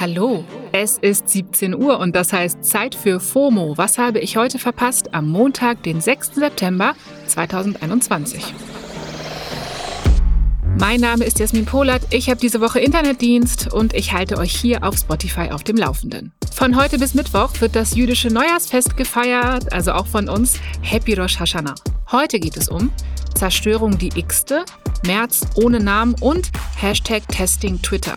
Hallo, es ist 17 Uhr und das heißt Zeit für FOMO. Was habe ich heute verpasst am Montag, den 6. September 2021? Mein Name ist Jasmin Polat, ich habe diese Woche Internetdienst und ich halte euch hier auf Spotify auf dem Laufenden. Von heute bis Mittwoch wird das jüdische Neujahrsfest gefeiert, also auch von uns Happy Rosh Hashanah. Heute geht es um Zerstörung die x-te, März ohne Namen und Hashtag Testing Twitter.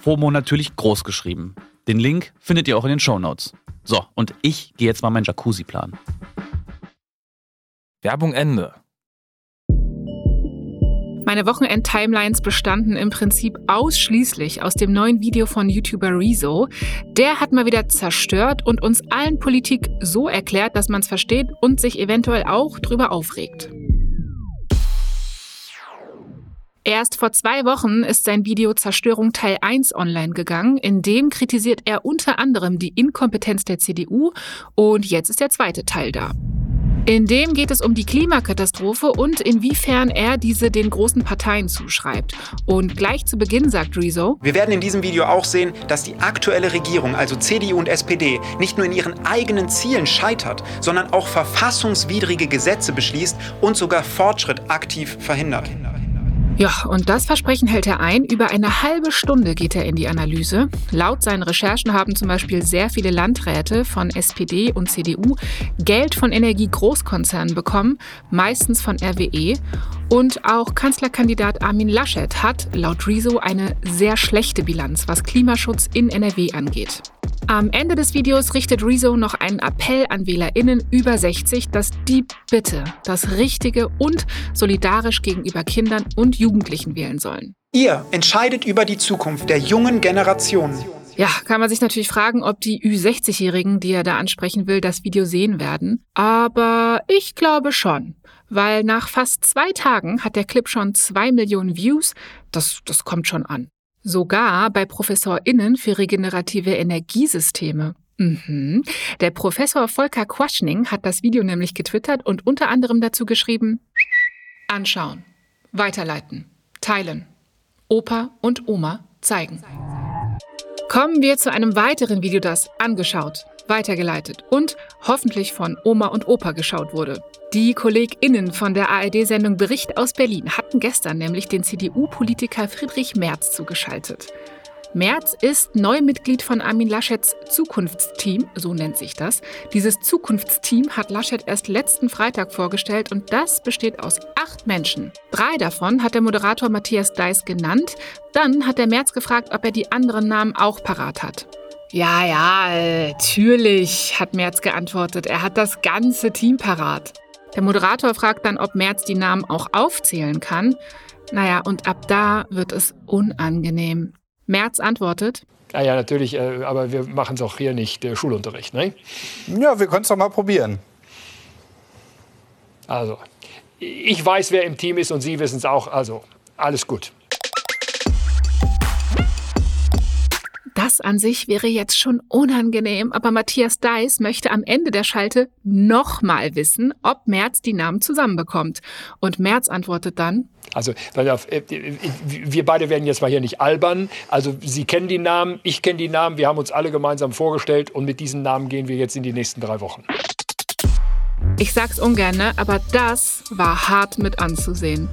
FOMO natürlich groß geschrieben. Den Link findet ihr auch in den Shownotes. So, und ich gehe jetzt mal meinen Jacuzzi planen. Werbung Ende. Meine Wochenend-Timelines bestanden im Prinzip ausschließlich aus dem neuen Video von YouTuber Rezo. Der hat mal wieder zerstört und uns allen Politik so erklärt, dass man es versteht und sich eventuell auch drüber aufregt. Erst vor zwei Wochen ist sein Video Zerstörung Teil 1 online gegangen. In dem kritisiert er unter anderem die Inkompetenz der CDU und jetzt ist der zweite Teil da. In dem geht es um die Klimakatastrophe und inwiefern er diese den großen Parteien zuschreibt. Und gleich zu Beginn sagt Rezo, Wir werden in diesem Video auch sehen, dass die aktuelle Regierung, also CDU und SPD, nicht nur in ihren eigenen Zielen scheitert, sondern auch verfassungswidrige Gesetze beschließt und sogar Fortschritt aktiv verhindert. Ja, und das Versprechen hält er ein. Über eine halbe Stunde geht er in die Analyse. Laut seinen Recherchen haben zum Beispiel sehr viele Landräte von SPD und CDU Geld von Energiegroßkonzernen bekommen, meistens von RWE. Und auch Kanzlerkandidat Armin Laschet hat laut Rezo eine sehr schlechte Bilanz, was Klimaschutz in NRW angeht. Am Ende des Videos richtet Rezo noch einen Appell an WählerInnen über 60, dass die bitte das Richtige und solidarisch gegenüber Kindern und Jugendlichen wählen sollen. Ihr entscheidet über die Zukunft der jungen Generation. Ja, kann man sich natürlich fragen, ob die Ü60-Jährigen, die er da ansprechen will, das Video sehen werden. Aber ich glaube schon. Weil nach fast zwei Tagen hat der Clip schon zwei Millionen Views. Das, das kommt schon an. Sogar bei ProfessorInnen für regenerative Energiesysteme. Mhm. Der Professor Volker Quaschning hat das Video nämlich getwittert und unter anderem dazu geschrieben: Anschauen, weiterleiten, teilen, Opa und Oma zeigen. Kommen wir zu einem weiteren Video, das angeschaut, weitergeleitet und hoffentlich von Oma und Opa geschaut wurde. Die KollegInnen von der ARD-Sendung Bericht aus Berlin hatten gestern nämlich den CDU-Politiker Friedrich Merz zugeschaltet. Merz ist Neumitglied von Armin Laschets Zukunftsteam, so nennt sich das. Dieses Zukunftsteam hat Laschet erst letzten Freitag vorgestellt und das besteht aus acht Menschen. Drei davon hat der Moderator Matthias Deiß genannt. Dann hat der Merz gefragt, ob er die anderen Namen auch parat hat. Ja, ja, natürlich, hat Merz geantwortet. Er hat das ganze Team parat. Der Moderator fragt dann, ob Merz die Namen auch aufzählen kann. Naja, und ab da wird es unangenehm. Merz antwortet, Ja, ja, natürlich, äh, aber wir machen es auch hier nicht äh, Schulunterricht. Ne? Ja, wir können es doch mal probieren. Also, ich weiß, wer im Team ist und Sie wissen es auch. Also, alles gut. Das an sich wäre jetzt schon unangenehm, aber Matthias Deiss möchte am Ende der Schalte nochmal wissen, ob Merz die Namen zusammenbekommt. Und Merz antwortet dann, Also, pass auf, äh, wir beide werden jetzt mal hier nicht albern. Also, Sie kennen die Namen, ich kenne die Namen, wir haben uns alle gemeinsam vorgestellt und mit diesen Namen gehen wir jetzt in die nächsten drei Wochen. Ich sag's ungern, ne? aber das war hart mit anzusehen.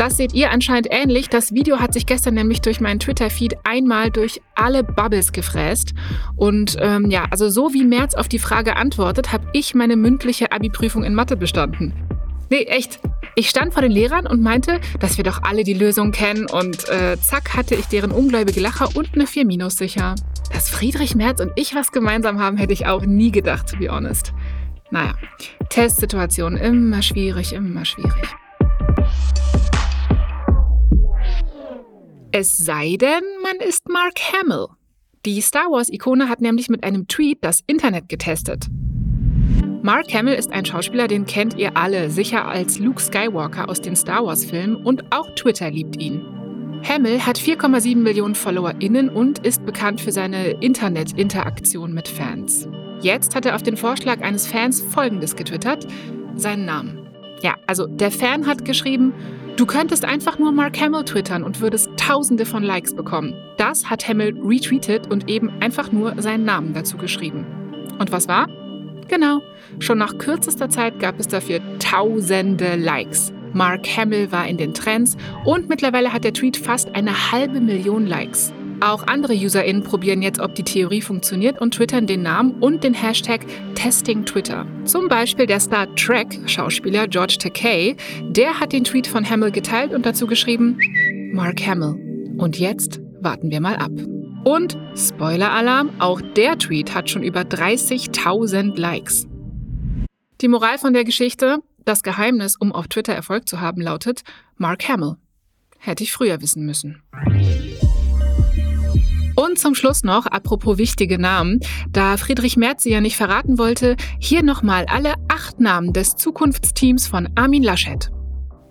Das seht ihr anscheinend ähnlich. Das Video hat sich gestern nämlich durch meinen Twitter-Feed einmal durch alle Bubbles gefräst. Und ähm, ja, also so wie Merz auf die Frage antwortet, habe ich meine mündliche Abi-Prüfung in Mathe bestanden. Nee, echt. Ich stand vor den Lehrern und meinte, dass wir doch alle die Lösung kennen und äh, zack hatte ich deren ungläubige Lacher und eine 4 Minus sicher. Dass Friedrich Merz und ich was gemeinsam haben, hätte ich auch nie gedacht, to be honest. Naja, Testsituation immer schwierig, immer schwierig. Es sei denn, man ist Mark Hamill. Die Star Wars-Ikone hat nämlich mit einem Tweet das Internet getestet. Mark Hamill ist ein Schauspieler, den kennt ihr alle, sicher als Luke Skywalker aus den Star Wars-Filmen und auch Twitter liebt ihn. Hamill hat 4,7 Millionen FollowerInnen und ist bekannt für seine Internet-Interaktion mit Fans. Jetzt hat er auf den Vorschlag eines Fans Folgendes getwittert: seinen Namen. Ja, also der Fan hat geschrieben, du könntest einfach nur Mark Hamill twittern und würdest tausende von Likes bekommen. Das hat Hamill retweetet und eben einfach nur seinen Namen dazu geschrieben. Und was war? Genau, schon nach kürzester Zeit gab es dafür tausende Likes. Mark Hamill war in den Trends und mittlerweile hat der Tweet fast eine halbe Million Likes. Auch andere UserInnen probieren jetzt, ob die Theorie funktioniert und twittern den Namen und den Hashtag Testing Twitter. Zum Beispiel der Star Trek-Schauspieler George Takei, der hat den Tweet von Hamill geteilt und dazu geschrieben, Mark Hamill. Und jetzt warten wir mal ab. Und Spoiler-Alarm, auch der Tweet hat schon über 30.000 Likes. Die Moral von der Geschichte, das Geheimnis, um auf Twitter Erfolg zu haben, lautet Mark Hamill. Hätte ich früher wissen müssen. Und zum Schluss noch, apropos wichtige Namen, da Friedrich Merz sie ja nicht verraten wollte, hier nochmal alle acht Namen des Zukunftsteams von Armin Laschet.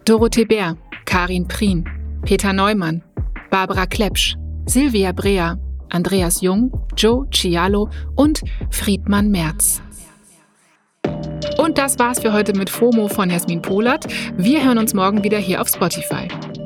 Dorothee Bär, Karin Prien, Peter Neumann, Barbara Klepsch, Silvia Brea, Andreas Jung, Joe Cialo und Friedmann Merz. Und das war's für heute mit FOMO von Jasmin Polat. Wir hören uns morgen wieder hier auf Spotify.